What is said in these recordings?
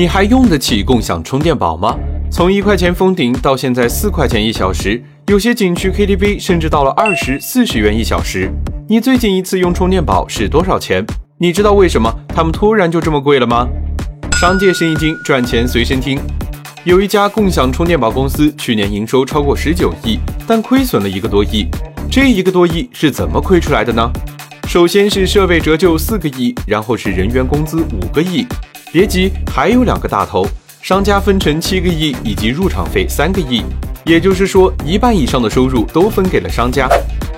你还用得起共享充电宝吗？从一块钱封顶到现在四块钱一小时，有些景区 KTV 甚至到了二十四十元一小时。你最近一次用充电宝是多少钱？你知道为什么他们突然就这么贵了吗？商界生意经，赚钱随身听。有一家共享充电宝公司，去年营收超过十九亿，但亏损了一个多亿。这一个多亿是怎么亏出来的呢？首先是设备折旧四个亿，然后是人员工资五个亿。别急，还有两个大头，商家分成七个亿以及入场费三个亿，也就是说一半以上的收入都分给了商家。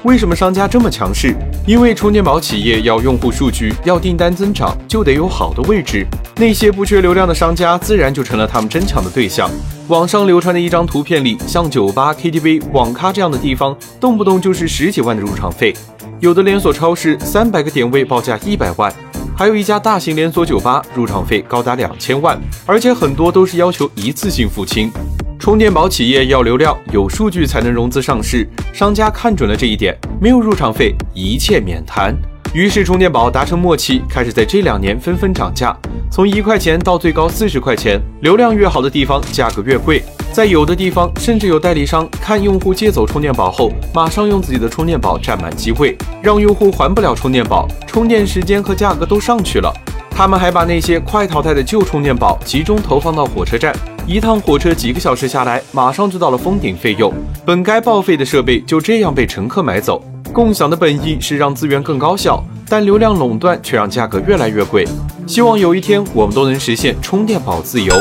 为什么商家这么强势？因为充电宝企业要用户数据，要订单增长，就得有好的位置。那些不缺流量的商家，自然就成了他们争抢的对象。网上流传的一张图片里，像酒吧、KTV、网咖这样的地方，动不动就是十几万的入场费。有的连锁超市三百个点位报价一百万，还有一家大型连锁酒吧入场费高达两千万，而且很多都是要求一次性付清。充电宝企业要流量，有数据才能融资上市，商家看准了这一点，没有入场费，一切免谈。于是充电宝达成默契，开始在这两年纷纷涨价，从一块钱到最高四十块钱，流量越好的地方价格越贵。在有的地方，甚至有代理商看用户借走充电宝后，马上用自己的充电宝占满机会，让用户还不了充电宝，充电时间和价格都上去了。他们还把那些快淘汰的旧充电宝集中投放到火车站，一趟火车几个小时下来，马上就到了封顶费用，本该报废的设备就这样被乘客买走。共享的本意是让资源更高效，但流量垄断却让价格越来越贵。希望有一天我们都能实现充电宝自由。